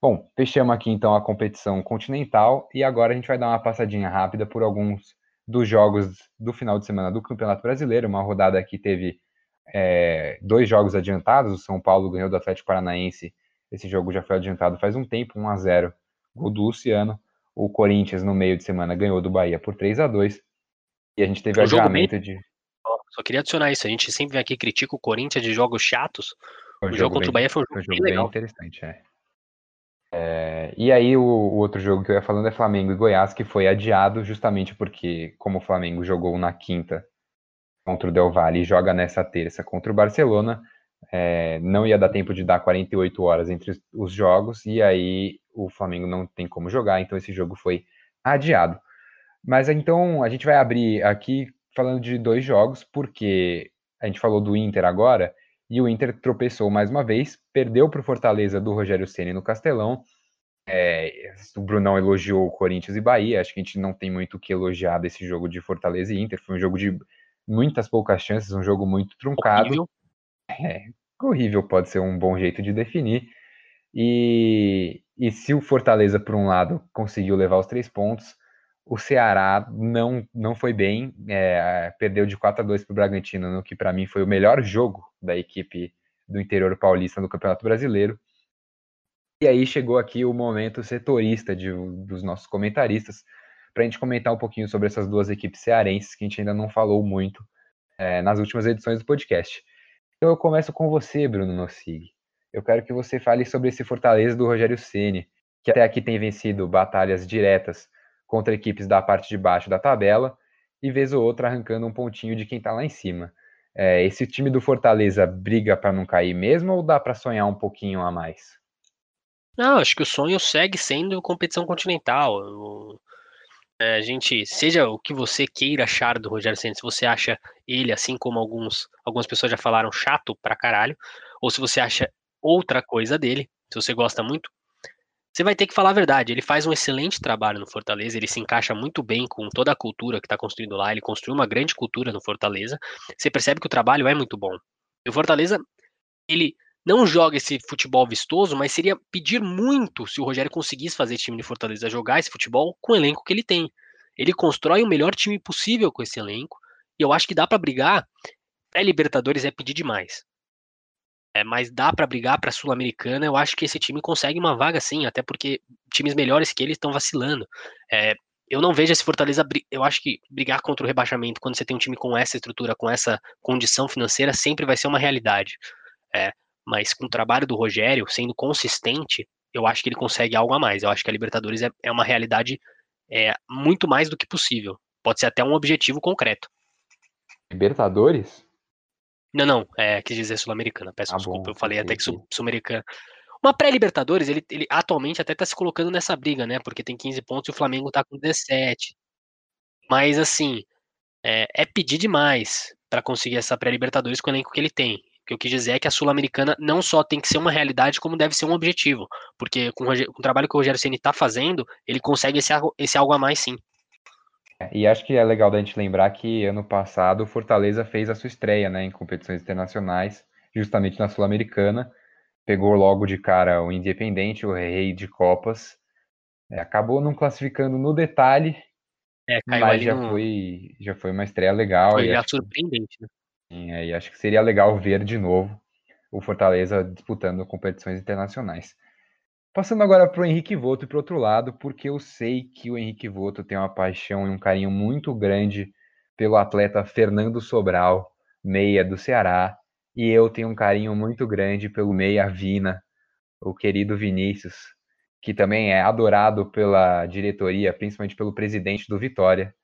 Bom, fechamos aqui então a competição continental e agora a gente vai dar uma passadinha rápida por alguns dos jogos do final de semana do Campeonato Brasileiro. Uma rodada que teve é, dois jogos adiantados. O São Paulo ganhou do Atlético Paranaense. Esse jogo já foi adiantado faz um tempo, 1 a 0 gol do Luciano. O Corinthians, no meio de semana, ganhou do Bahia por 3 a 2 E a gente teve o adiamento de. Só queria adicionar isso. A gente sempre vem aqui e critica o Corinthians de jogos chatos. O, o jogo, jogo, contra bem, o Bahia foi um jogo, jogo bem, bem interessante, é. É. e aí o, o, outro jogo que eu ia falando é Flamengo e Goiás, que foi adiado justamente porque, como o Flamengo jogou na quinta contra o Del Valle e joga nessa terça contra o Barcelona, é, não ia dar tempo de dar 48 horas entre os jogos, e aí o Flamengo não tem como jogar, então esse jogo foi adiado. Mas então a gente vai abrir aqui falando de dois jogos, porque a gente falou do Inter agora, e o Inter tropeçou mais uma vez, perdeu para o Fortaleza do Rogério Ceni no Castelão. É, o Brunão elogiou o Corinthians e Bahia, acho que a gente não tem muito o que elogiar desse jogo de Fortaleza e Inter, foi um jogo de muitas poucas chances, um jogo muito truncado. Horrível. É, horrível pode ser um bom jeito de definir. E, e se o Fortaleza, por um lado, conseguiu levar os três pontos, o Ceará não, não foi bem, é, perdeu de 4 a 2 para o Bragantino, no que para mim foi o melhor jogo da equipe do interior paulista no Campeonato Brasileiro. E aí chegou aqui o momento setorista de, dos nossos comentaristas, para a gente comentar um pouquinho sobre essas duas equipes cearenses que a gente ainda não falou muito é, nas últimas edições do podcast. Então eu começo com você, Bruno Nossig. Eu quero que você fale sobre esse Fortaleza do Rogério Ceni, que até aqui tem vencido batalhas diretas contra equipes da parte de baixo da tabela e vez ou outra arrancando um pontinho de quem está lá em cima. É, esse time do Fortaleza briga para não cair mesmo ou dá para sonhar um pouquinho a mais? Não, acho que o sonho segue sendo competição continental. É, a gente, seja o que você queira achar do Rogério Senna, se você acha ele, assim como alguns, algumas pessoas já falaram, chato pra caralho, ou se você acha outra coisa dele, se você gosta muito, você vai ter que falar a verdade. Ele faz um excelente trabalho no Fortaleza, ele se encaixa muito bem com toda a cultura que está construindo lá, ele construiu uma grande cultura no Fortaleza. Você percebe que o trabalho é muito bom. E o Fortaleza, ele não joga esse futebol vistoso, mas seria pedir muito se o Rogério conseguisse fazer time de Fortaleza jogar esse futebol com o elenco que ele tem. Ele constrói o melhor time possível com esse elenco, e eu acho que dá para brigar. Pré-Libertadores é pedir demais. É, mas dá para brigar para Sul-Americana. Eu acho que esse time consegue uma vaga sim, até porque times melhores que ele estão vacilando. É, eu não vejo esse Fortaleza. Eu acho que brigar contra o rebaixamento quando você tem um time com essa estrutura, com essa condição financeira, sempre vai ser uma realidade. É, mas com o trabalho do Rogério, sendo consistente, eu acho que ele consegue algo a mais. Eu acho que a Libertadores é, é uma realidade é, muito mais do que possível. Pode ser até um objetivo concreto. Libertadores? Não, não, é, quis dizer Sul-Americana, peço ah, desculpa, bom, eu falei até que Sul-Americana. Uma pré-Libertadores, ele, ele atualmente até tá se colocando nessa briga, né? Porque tem 15 pontos e o Flamengo tá com 17. Mas, assim, é, é pedir demais para conseguir essa pré-Libertadores com o elenco que ele tem. O que eu quis dizer é que a Sul-Americana não só tem que ser uma realidade, como deve ser um objetivo. Porque com o, com o trabalho que o Rogério Ceni tá fazendo, ele consegue esse, esse algo a mais sim. E acho que é legal da gente lembrar que ano passado o Fortaleza fez a sua estreia né, em competições internacionais, justamente na Sul-Americana. Pegou logo de cara o Independente, o rei de Copas. É, acabou não classificando no detalhe, é, mas já, no... foi, já foi uma estreia legal. Foi já surpreendente, né? Sim, é, e acho que seria legal ver de novo o Fortaleza disputando competições internacionais. Passando agora para o Henrique Voto e para outro lado, porque eu sei que o Henrique Voto tem uma paixão e um carinho muito grande pelo atleta Fernando Sobral, meia do Ceará, e eu tenho um carinho muito grande pelo meia Vina, o querido Vinícius, que também é adorado pela diretoria, principalmente pelo presidente do Vitória.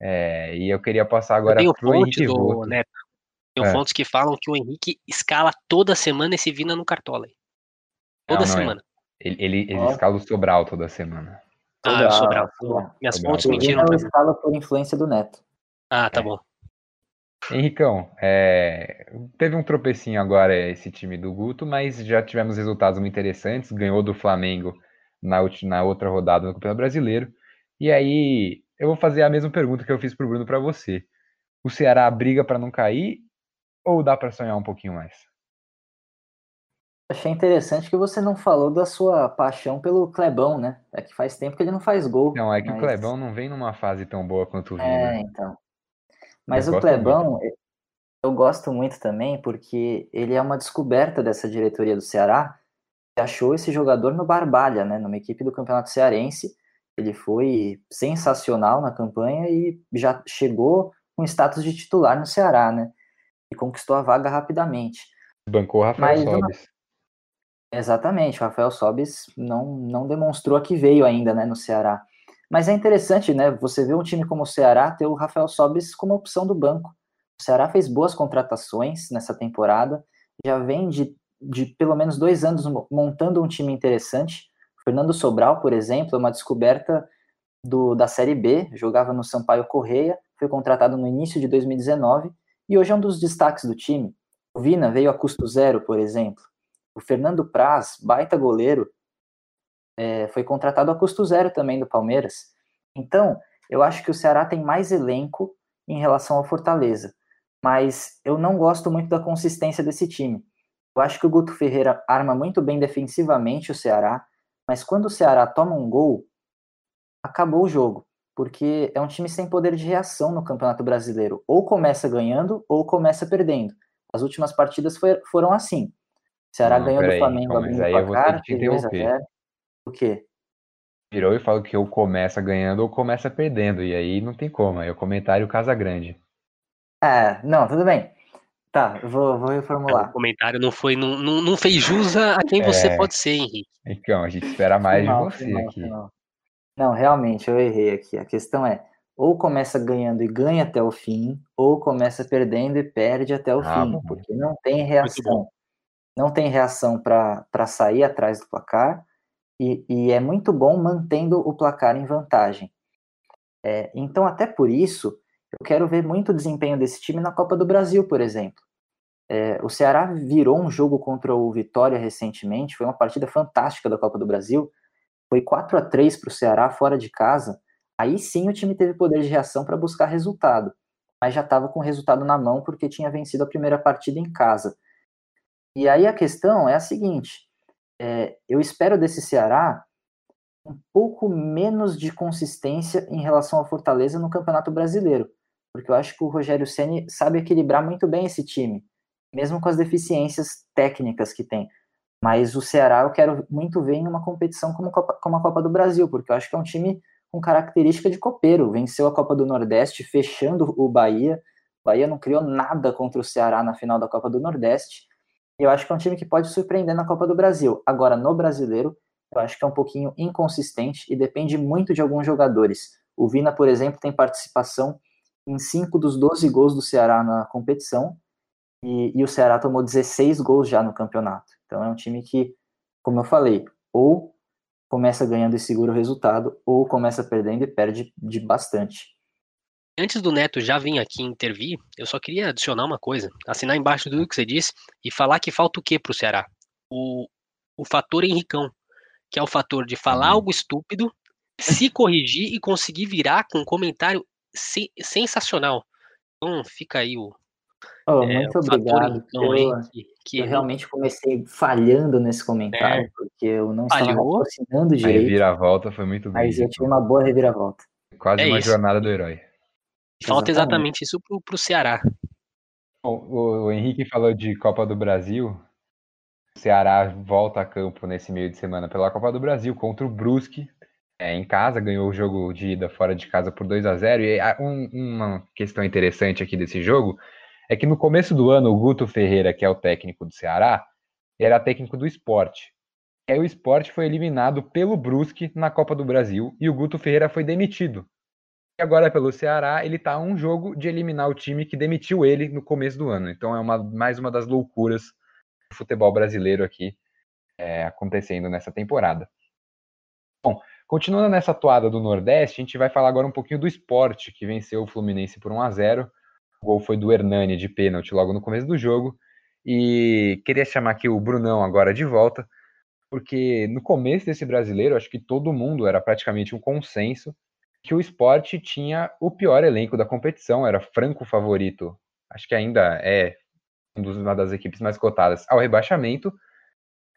É, e eu queria passar agora para o Henrique do Neto. Tem é. fontes que falam que o Henrique escala toda semana esse Vina no Cartola. Toda não, não é. semana. É. Ele, ele, ele escala o Sobral toda semana. Ah, o Sobral. Sobral. Minhas Sobral. fontes mentiram. Ele escala por influência do Neto. Ah, tá é. bom. Henricão, é, teve um tropecinho agora esse time do Guto, mas já tivemos resultados muito interessantes. Ganhou do Flamengo na, na outra rodada no Campeonato Brasileiro. E aí, eu vou fazer a mesma pergunta que eu fiz para o Bruno para você. O Ceará briga para não cair ou dá para sonhar um pouquinho mais? Achei interessante que você não falou da sua paixão pelo Clebão, né? É que faz tempo que ele não faz gol. Não, é que mas... o Clebão não vem numa fase tão boa quanto o Vina. É, então. Mas eu o Clebão, muito. eu gosto muito também porque ele é uma descoberta dessa diretoria do Ceará achou esse jogador no Barbalha, né, numa equipe do Campeonato Cearense. Ele foi sensacional na campanha e já chegou com status de titular no Ceará, né? E conquistou a vaga rapidamente. Bancou o Rafael Mas, Sobis. Exatamente, o Rafael Sobis não, não demonstrou a que veio ainda, né, no Ceará. Mas é interessante, né, você vê um time como o Ceará ter o Rafael Sobis como opção do banco. O Ceará fez boas contratações nessa temporada, já vem de de pelo menos dois anos montando um time interessante. Fernando Sobral, por exemplo, é uma descoberta do, da Série B, jogava no Sampaio Correia, foi contratado no início de 2019 e hoje é um dos destaques do time. O Vina veio a custo zero, por exemplo. O Fernando Praz, baita goleiro, é, foi contratado a custo zero também do Palmeiras. Então, eu acho que o Ceará tem mais elenco em relação ao Fortaleza, mas eu não gosto muito da consistência desse time. Eu acho que o Guto Ferreira arma muito bem defensivamente o Ceará, mas quando o Ceará toma um gol, acabou o jogo, porque é um time sem poder de reação no Campeonato Brasileiro. Ou começa ganhando ou começa perdendo. As últimas partidas foi, foram assim. O Ceará não, ganhou do Flamengo abrindo o placar, 2 a 0. O quê? Virou e falou que ou começa ganhando ou começa perdendo, e aí não tem como, aí o comentário Casa Grande. É, não, tudo bem. Tá, vou, vou reformular. O comentário não foi, não, não, não fez jus a quem você é. pode ser, Henrique. Então, a gente espera mais final, de você final, aqui. Final. Não, realmente, eu errei aqui. A questão é, ou começa ganhando e ganha até o fim, ou começa perdendo e perde até o ah, fim, bom. porque não tem reação. Não tem reação para sair atrás do placar, e, e, é muito bom mantendo o placar em vantagem. É, então, até por isso, eu quero ver muito desempenho desse time na Copa do Brasil, por exemplo. É, o Ceará virou um jogo contra o Vitória recentemente, foi uma partida fantástica da Copa do Brasil. Foi 4 a 3 para o Ceará fora de casa. Aí sim o time teve poder de reação para buscar resultado, mas já estava com o resultado na mão porque tinha vencido a primeira partida em casa. E aí a questão é a seguinte: é, eu espero desse Ceará um pouco menos de consistência em relação ao Fortaleza no Campeonato Brasileiro porque eu acho que o Rogério Ceni sabe equilibrar muito bem esse time, mesmo com as deficiências técnicas que tem. Mas o Ceará eu quero muito ver em uma competição como, Copa, como a Copa do Brasil, porque eu acho que é um time com característica de copeiro. Venceu a Copa do Nordeste, fechando o Bahia. O Bahia não criou nada contra o Ceará na final da Copa do Nordeste. Eu acho que é um time que pode surpreender na Copa do Brasil. Agora, no brasileiro, eu acho que é um pouquinho inconsistente e depende muito de alguns jogadores. O Vina, por exemplo, tem participação em 5 dos 12 gols do Ceará na competição, e, e, o Ceará tomou 16 gols já no campeonato. Então é um time que, como eu falei, ou começa ganhando e segura o resultado, ou começa perdendo e perde de bastante. Antes do Neto já vir aqui intervir, eu só queria adicionar uma coisa, assinar embaixo do que você disse e falar que falta o que para o Ceará? O, o fator Henricão, que é o fator de falar uhum. algo estúpido, se corrigir e conseguir virar com um comentário sensacional. Então fica aí o. Oh, é, muito o obrigado. Então, eu, que, que eu realmente comecei falhando nesse comentário, é, porque eu não estava raciocinando direito. A reviravolta foi muito bem. Mas eu tive uma boa reviravolta. Quase é uma isso. jornada do herói. Falta exatamente, exatamente isso pro, pro Ceará. Bom, o, o Henrique falou de Copa do Brasil. O Ceará volta a campo nesse meio de semana pela Copa do Brasil contra o Brusque, é, em casa, ganhou o jogo de ida fora de casa por 2 a 0 E um, uma questão interessante aqui desse jogo é que no começo do ano, o Guto Ferreira, que é o técnico do Ceará, era técnico do esporte. E aí o esporte foi eliminado pelo Brusque na Copa do Brasil e o Guto Ferreira foi demitido. E agora pelo Ceará, ele está a um jogo de eliminar o time que demitiu ele no começo do ano. Então é uma, mais uma das loucuras do futebol brasileiro aqui é, acontecendo nessa temporada. Bom, continuando nessa toada do Nordeste, a gente vai falar agora um pouquinho do esporte, que venceu o Fluminense por 1 a 0 O gol foi do Hernani de pênalti logo no começo do jogo. E queria chamar aqui o Brunão agora de volta, porque no começo desse brasileiro, acho que todo mundo era praticamente um consenso que o esporte tinha o pior elenco da competição, era franco favorito, acho que ainda é uma das equipes mais cotadas ao rebaixamento,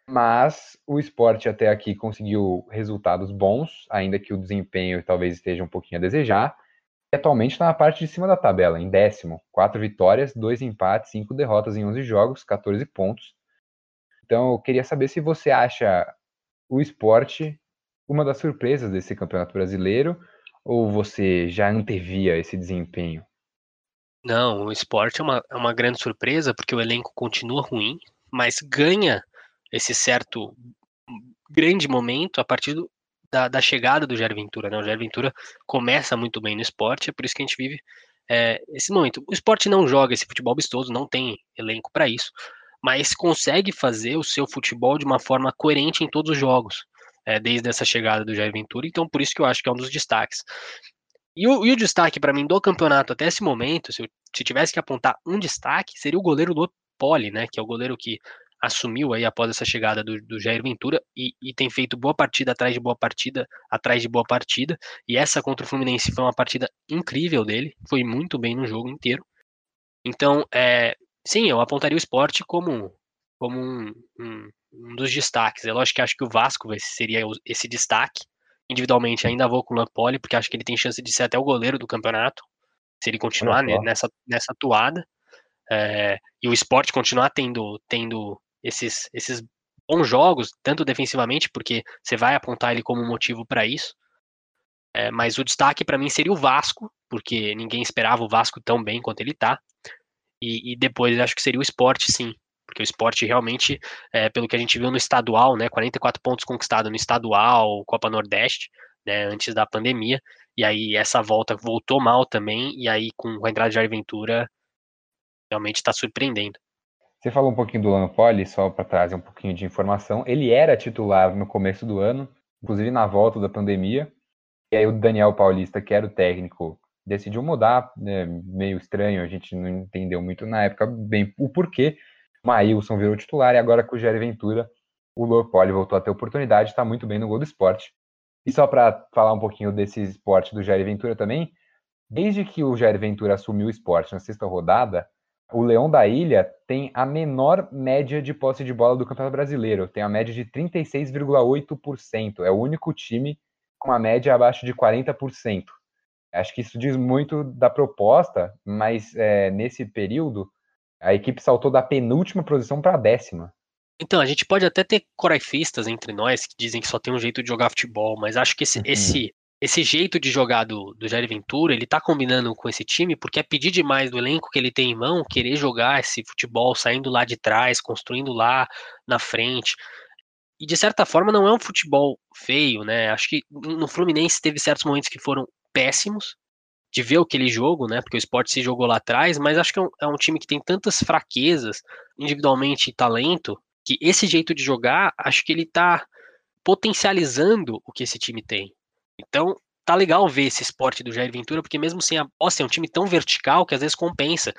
mas o esporte até aqui conseguiu resultados bons, ainda que o desempenho talvez esteja um pouquinho a desejar. E atualmente está na parte de cima da tabela, em décimo. Quatro vitórias, dois empates, cinco derrotas em 11 jogos, 14 pontos. Então eu queria saber se você acha o esporte uma das surpresas desse campeonato brasileiro ou você já antevia esse desempenho? Não, o esporte é uma, é uma grande surpresa porque o elenco continua ruim, mas ganha esse certo grande momento a partir do, da, da, chegada do Jair Ventura. Né? O Jair Ventura começa muito bem no esporte, é por isso que a gente vive é, esse momento. O esporte não joga esse futebol vistoso, não tem elenco para isso, mas consegue fazer o seu futebol de uma forma coerente em todos os jogos, é, desde essa chegada do Jair Ventura. Então, por isso que eu acho que é um dos destaques. E o, e o destaque para mim do campeonato até esse momento, se eu se tivesse que apontar um destaque, seria o goleiro do Poli, né? Que é o goleiro que assumiu aí após essa chegada do, do Jair Ventura e, e, tem feito boa partida atrás de boa partida, atrás de boa partida. E essa contra o Fluminense foi uma partida incrível dele, foi muito bem no jogo inteiro. Então, é, sim, eu apontaria o esporte como, como um, um, um dos destaques. É lógico que acho que o Vasco seria esse destaque. Individualmente ainda vou com o Lampoli, porque acho que ele tem chance de ser até o goleiro do campeonato, se ele continuar nessa, nessa toada. É, e o esporte continuar tendo, tendo esses, esses bons jogos, tanto defensivamente, porque você vai apontar ele como motivo para isso. É, mas o destaque para mim seria o Vasco, porque ninguém esperava o Vasco tão bem quanto ele tá. E, e depois acho que seria o esporte, sim. Porque o esporte realmente, é, pelo que a gente viu no estadual, né, 44 pontos conquistados no estadual, Copa Nordeste, né, antes da pandemia. E aí essa volta voltou mal também, e aí com a entrada de Jair Ventura, realmente está surpreendendo. Você falou um pouquinho do Lampoli, só para trazer um pouquinho de informação. Ele era titular no começo do ano, inclusive na volta da pandemia. E aí o Daniel Paulista, que era o técnico, decidiu mudar, né, meio estranho, a gente não entendeu muito na época bem o porquê. Maílson virou titular e agora com o Jair Ventura, o Lampoli voltou a ter oportunidade, está muito bem no gol do esporte. E só para falar um pouquinho desse esporte do Jair Ventura também, desde que o Jair Ventura assumiu o esporte na sexta rodada, o Leão da Ilha tem a menor média de posse de bola do Campeonato Brasileiro, tem a média de 36,8%. É o único time com uma média abaixo de 40%. Acho que isso diz muito da proposta, mas é, nesse período a equipe saltou da penúltima posição para a décima. Então, a gente pode até ter coraifistas entre nós que dizem que só tem um jeito de jogar futebol, mas acho que esse, uhum. esse esse jeito de jogar do, do Jair Ventura, ele tá combinando com esse time porque é pedir demais do elenco que ele tem em mão, querer jogar esse futebol saindo lá de trás, construindo lá na frente. E de certa forma não é um futebol feio, né? Acho que no Fluminense teve certos momentos que foram péssimos de ver aquele jogo, né? Porque o esporte se jogou lá atrás, mas acho que é um, é um time que tem tantas fraquezas, individualmente e talento, que esse jeito de jogar, acho que ele tá potencializando o que esse time tem. Então, tá legal ver esse esporte do Jair Ventura, porque mesmo sem a posse, é um time tão vertical que às vezes compensa.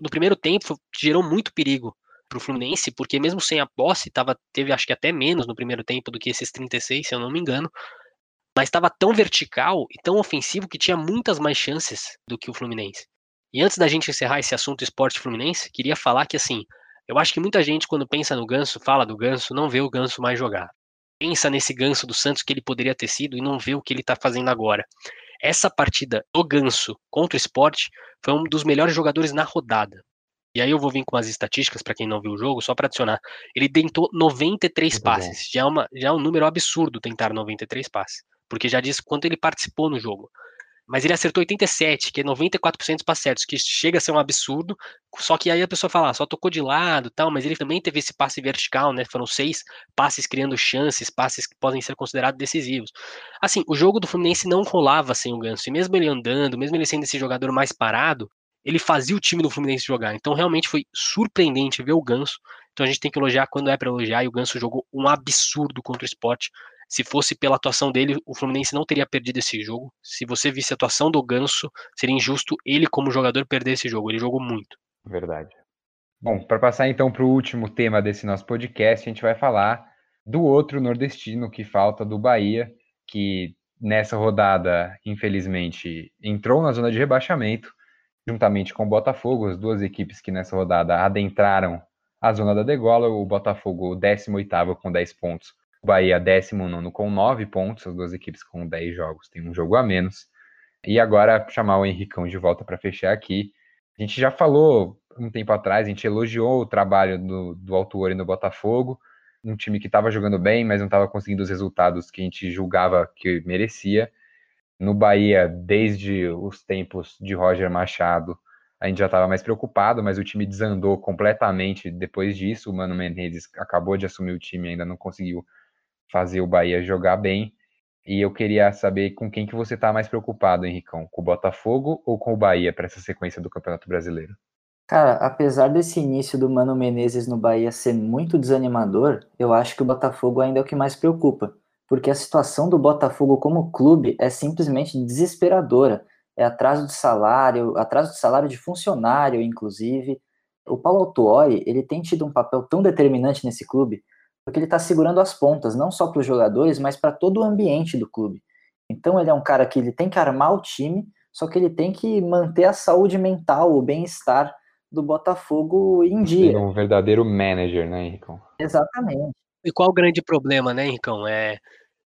No primeiro tempo, gerou muito perigo pro Fluminense, porque mesmo sem a posse, tava, teve acho que até menos no primeiro tempo do que esses 36, se eu não me engano. Mas estava tão vertical e tão ofensivo que tinha muitas mais chances do que o Fluminense. E antes da gente encerrar esse assunto esporte Fluminense, queria falar que assim, eu acho que muita gente quando pensa no Ganso, fala do Ganso, não vê o Ganso mais jogar pensa nesse ganso do Santos que ele poderia ter sido e não vê o que ele está fazendo agora. Essa partida do Ganso contra o esporte foi um dos melhores jogadores na rodada. E aí eu vou vir com as estatísticas para quem não viu o jogo, só para adicionar. Ele tentou 93 Muito passes. Já é, uma, já é um número absurdo tentar 93 passes. Porque já diz quanto ele participou no jogo. mas ele acertou 87, que é 94% dos passes certos, que chega a ser um absurdo. Só que aí a pessoa fala, ah, só tocou de lado, tal, mas ele também teve esse passe vertical, né? Foram seis passes criando chances, passes que podem ser considerados decisivos. Assim, o jogo do Fluminense não rolava sem o Ganso, e mesmo ele andando, mesmo ele sendo esse jogador mais parado, ele fazia o time do Fluminense jogar. Então realmente foi surpreendente ver o Ganso. Então a gente tem que elogiar quando é para elogiar, e o Ganso jogou um absurdo contra o esporte. Se fosse pela atuação dele, o Fluminense não teria perdido esse jogo. Se você visse a atuação do Ganso, seria injusto ele, como jogador, perder esse jogo. Ele jogou muito. Verdade. Bom, para passar então para o último tema desse nosso podcast, a gente vai falar do outro nordestino que falta do Bahia, que nessa rodada, infelizmente, entrou na zona de rebaixamento, juntamente com o Botafogo, as duas equipes que nessa rodada adentraram a zona da degola, o Botafogo 18º com 10 pontos, o Bahia 19 com 9 pontos, as duas equipes com 10 jogos, tem um jogo a menos. E agora chamar o Henricão de volta para fechar aqui. A gente já falou um tempo atrás, a gente elogiou o trabalho do, do Altuori no Botafogo, um time que estava jogando bem, mas não estava conseguindo os resultados que a gente julgava que merecia. No Bahia, desde os tempos de Roger Machado, a gente já estava mais preocupado, mas o time desandou completamente depois disso. O Mano Menezes acabou de assumir o time, ainda não conseguiu fazer o Bahia jogar bem. E eu queria saber com quem que você está mais preocupado, Henricão, com o Botafogo ou com o Bahia para essa sequência do Campeonato Brasileiro? Cara, apesar desse início do Mano Menezes no Bahia ser muito desanimador, eu acho que o Botafogo ainda é o que mais preocupa, porque a situação do Botafogo como clube é simplesmente desesperadora. É atraso de salário, atraso de salário de funcionário, inclusive. O Paulo Autuori, ele tem tido um papel tão determinante nesse clube, porque ele está segurando as pontas, não só para os jogadores, mas para todo o ambiente do clube. Então ele é um cara que ele tem que armar o time, só que ele tem que manter a saúde mental, o bem-estar do Botafogo em dia. É um verdadeiro manager, né, Henricão? Exatamente. E qual o grande problema, né, Henricão? É,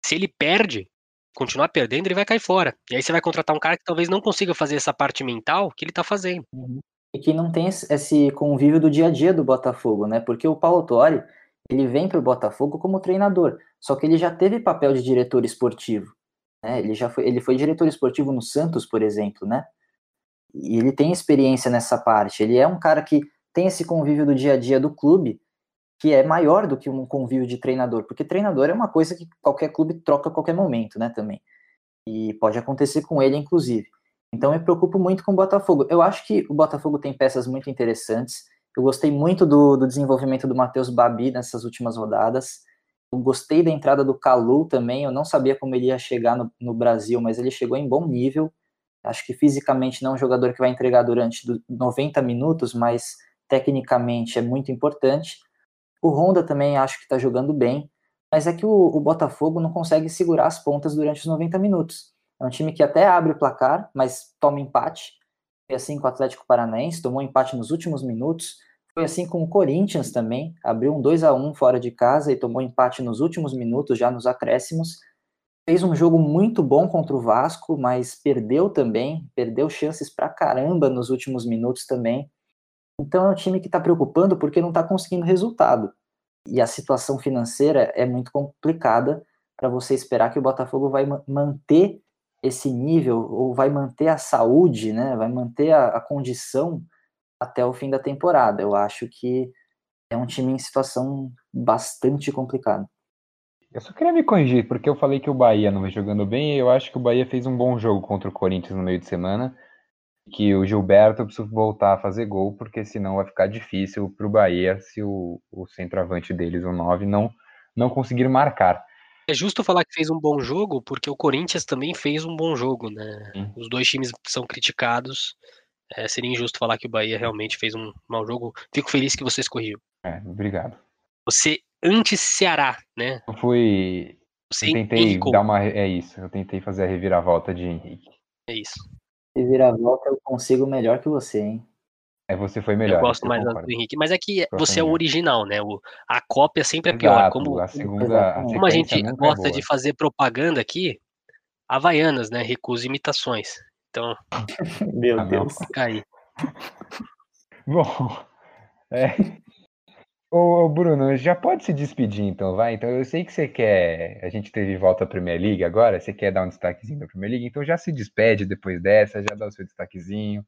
se ele perde, continuar perdendo, ele vai cair fora. E aí você vai contratar um cara que talvez não consiga fazer essa parte mental que ele está fazendo. Uhum. E que não tem esse convívio do dia a dia do Botafogo, né? Porque o Paulo Torre, ele vem para o Botafogo como treinador, só que ele já teve papel de diretor esportivo. Né? Ele já foi, ele foi diretor esportivo no Santos, por exemplo, né? E ele tem experiência nessa parte. Ele é um cara que tem esse convívio do dia a dia do clube, que é maior do que um convívio de treinador, porque treinador é uma coisa que qualquer clube troca a qualquer momento, né? Também. E pode acontecer com ele, inclusive. Então eu me preocupo muito com o Botafogo. Eu acho que o Botafogo tem peças muito interessantes eu gostei muito do, do desenvolvimento do Matheus Babi nessas últimas rodadas. Eu gostei da entrada do Calu também. Eu não sabia como ele ia chegar no, no Brasil, mas ele chegou em bom nível. Acho que fisicamente não é um jogador que vai entregar durante 90 minutos, mas tecnicamente é muito importante. O Honda também acho que está jogando bem, mas é que o, o, Botafogo não consegue segurar as pontas durante os 90 minutos. É um time que até abre o placar, mas toma empate. Foi assim com o Atlético Paranaense, tomou empate nos últimos minutos. Foi assim com o Corinthians também, abriu um 2 a 1 fora de casa e tomou empate nos últimos minutos, já nos acréscimos. Fez um jogo muito bom contra o Vasco, mas perdeu também, perdeu chances pra caramba nos últimos minutos também. Então é um time que está preocupando porque não está conseguindo resultado. E a situação financeira é muito complicada para você esperar que o Botafogo vai manter esse nível ou vai manter a saúde, né? Vai manter a, a condição até o fim da temporada. Eu acho que é um time em situação bastante complicada. Eu só queria me corrigir, porque eu falei que o Bahia não vem jogando bem, e eu acho que o Bahia fez um bom jogo contra o Corinthians no meio de semana, que o Gilberto precisa voltar a fazer gol, porque senão vai ficar difícil para o Bahia se o, o centroavante deles, o 9, não, não conseguir marcar. É justo falar que fez um bom jogo, porque o Corinthians também fez um bom jogo, né? Sim. Os dois times são criticados, é, seria injusto falar que o Bahia realmente fez um mau jogo. Fico feliz que você escorreu. É, obrigado. Você anti-Ceará, né? Eu fui. Você eu tentei dar uma. É isso, eu tentei fazer a reviravolta de Henrique. É isso. Reviravolta eu consigo melhor que você, hein? É, você foi melhor. Eu gosto mais do Henrique, mas é que você é o original, né? O, a cópia sempre é Exato, pior. Como a, segunda, a como a gente é gosta é de fazer propaganda aqui, Havaianas, né? Recusa imitações. Então. Meu ah, Deus. Cair. Bom, é. Ô, Bruno, já pode se despedir então, vai? Então eu sei que você quer. A gente teve volta à Premier League agora, você quer dar um destaquezinho da Premier League, então já se despede depois dessa, já dá o seu destaquezinho.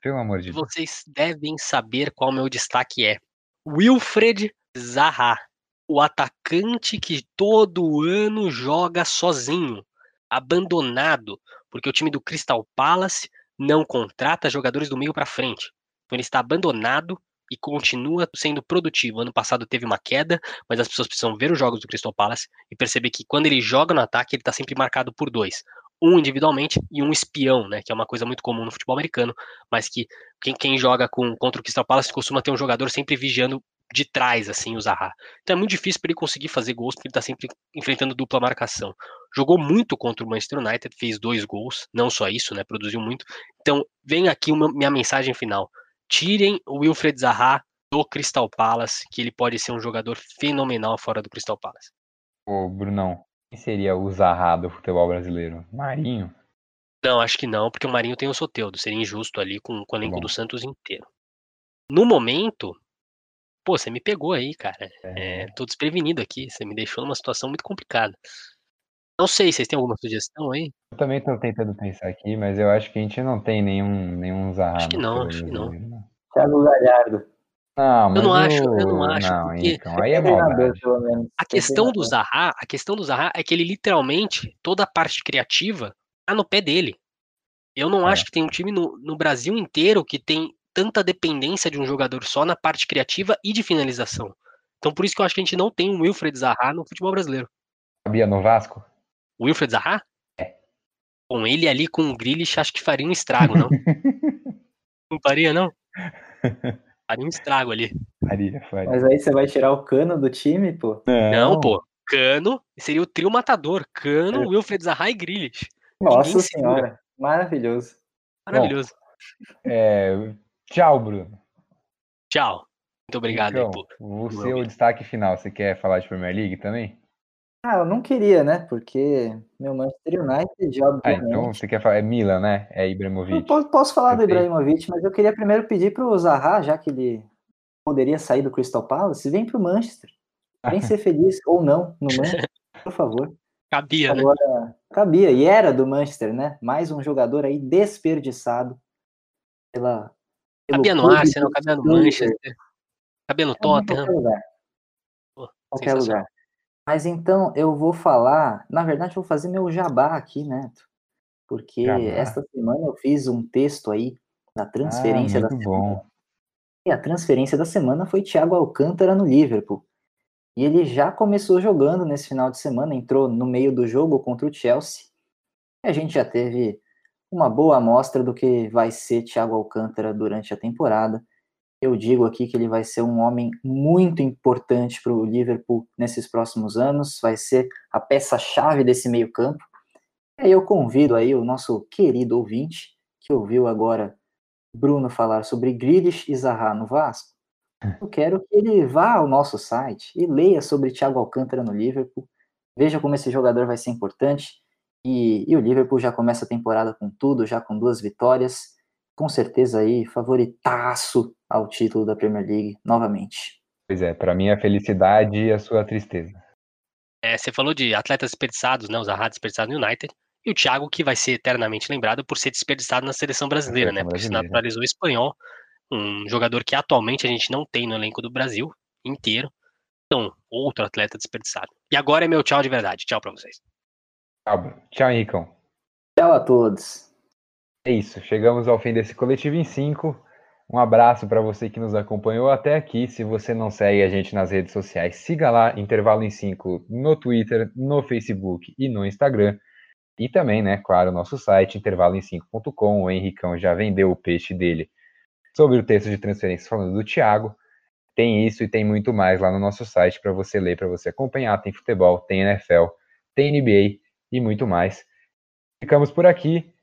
Pelo amor de Deus. Vocês devem saber qual meu destaque é. Wilfred Zaha, o atacante que todo ano joga sozinho, abandonado, porque o time do Crystal Palace não contrata jogadores do meio para frente. Então ele está abandonado e continua sendo produtivo. Ano passado teve uma queda, mas as pessoas precisam ver os jogos do Crystal Palace e perceber que quando ele joga no ataque, ele está sempre marcado por dois. Um individualmente e um espião, né? Que é uma coisa muito comum no futebol americano, mas que quem, quem joga com, contra o Crystal Palace costuma ter um jogador sempre vigiando de trás, assim, o Zaha. Então é muito difícil para ele conseguir fazer gols, porque ele está sempre enfrentando dupla marcação. Jogou muito contra o Manchester United, fez dois gols, não só isso, né? Produziu muito. Então, vem aqui uma, minha mensagem final tirem o Wilfred Zaha do Crystal Palace, que ele pode ser um jogador fenomenal fora do Crystal Palace. Ô, Brunão, quem seria o Zaha do futebol brasileiro? Marinho? Não, acho que não, porque o Marinho tem o Soteudo. Seria injusto ali com, com o elenco Bom. do Santos inteiro. No momento, pô, você me pegou aí, cara. É. É, tô desprevenido aqui. Você me deixou numa situação muito complicada. Não sei, vocês têm alguma sugestão aí? Eu também estou tentando pensar aqui, mas eu acho que a gente não tem nenhum, nenhum Zaha. Acho que não, acho que não. Thiago Galhardo. Não, eu não acho, eu não acho. Não, então, aí é maldade. A questão do Zaha, a questão do Zaha é que ele literalmente, toda a parte criativa tá no pé dele. Eu não é. acho que tem um time no, no Brasil inteiro que tem tanta dependência de um jogador só na parte criativa e de finalização. Então por isso que eu acho que a gente não tem um Wilfred Zaha no futebol brasileiro. Sabia no Vasco? Wilfred Zaha? É. Com ele ali com o Grealish, acho que faria um estrago, não? não faria, não? Faria um estrago ali. Faria, faria. Mas aí você vai tirar o cano do time, pô? Não, não pô. Cano seria o trio matador. Cano, é. Wilfred Zaha e Grealish. Nossa senhora. Maravilhoso. Maravilhoso. Bom, é... Tchau, Bruno. Tchau. Muito obrigado então, aí, pô. O seu destaque final, você quer falar de Premier League também? Ah, eu não queria, né? Porque meu Manchester United, obviamente. Ah, então você quer falar, é Milan, né? É Ibrahimovic. posso, posso falar do Ibrahimovic, mas eu queria primeiro pedir para o Zaha, já que ele poderia sair do Crystal Palace, vem para o Manchester. Vem ser feliz, ou não, no Manchester, por favor. Cabia, né? Agora, né? Cabia, e era do Manchester, né? Mais um jogador aí desperdiçado pela. Cabia no Arsenal, cabia no Manchester, cabia no Tottenham. Qualquer lugar. Pô, qualquer lugar. Mas então eu vou falar, na verdade, eu vou fazer meu jabá aqui, Neto. Porque jabá. esta semana eu fiz um texto aí da transferência ah, da semana. Bom. E a transferência da semana foi Thiago Alcântara no Liverpool. E ele já começou jogando nesse final de semana, entrou no meio do jogo contra o Chelsea. E a gente já teve uma boa amostra do que vai ser Thiago Alcântara durante a temporada eu digo aqui que ele vai ser um homem muito importante para o Liverpool nesses próximos anos, vai ser a peça-chave desse meio-campo. E aí eu convido aí o nosso querido ouvinte, que ouviu agora Bruno falar sobre Grealish e Zaha no Vasco. Eu quero que ele vá ao nosso site e leia sobre Thiago Alcântara no Liverpool, veja como esse jogador vai ser importante. E, e o Liverpool já começa a temporada com tudo, já com duas vitórias com certeza aí favoritaço ao título da Premier League novamente. Pois é, para mim a felicidade e a sua tristeza. É, você falou de atletas desperdiçados, né, os Arra desperdiçados no United, e o Thiago que vai ser eternamente lembrado por ser desperdiçado na seleção brasileira, né, porque se naturalizou espanhol, um jogador que atualmente a gente não tem no elenco do Brasil inteiro. Então, outro atleta desperdiçado. E agora é meu tchau de verdade. Tchau para vocês. Tchau, tchau Henricão. Tchau a todos. É isso, chegamos ao fim desse Coletivo em 5. Um abraço para você que nos acompanhou até aqui. Se você não segue a gente nas redes sociais, siga lá Intervalo em 5 no Twitter, no Facebook e no Instagram. E também, né, claro, nosso site intervaloem5.com. O Henricão já vendeu o peixe dele sobre o texto de transferência falando do Thiago. Tem isso e tem muito mais lá no nosso site para você ler, para você acompanhar. Tem futebol, tem NFL, tem NBA e muito mais. Ficamos por aqui.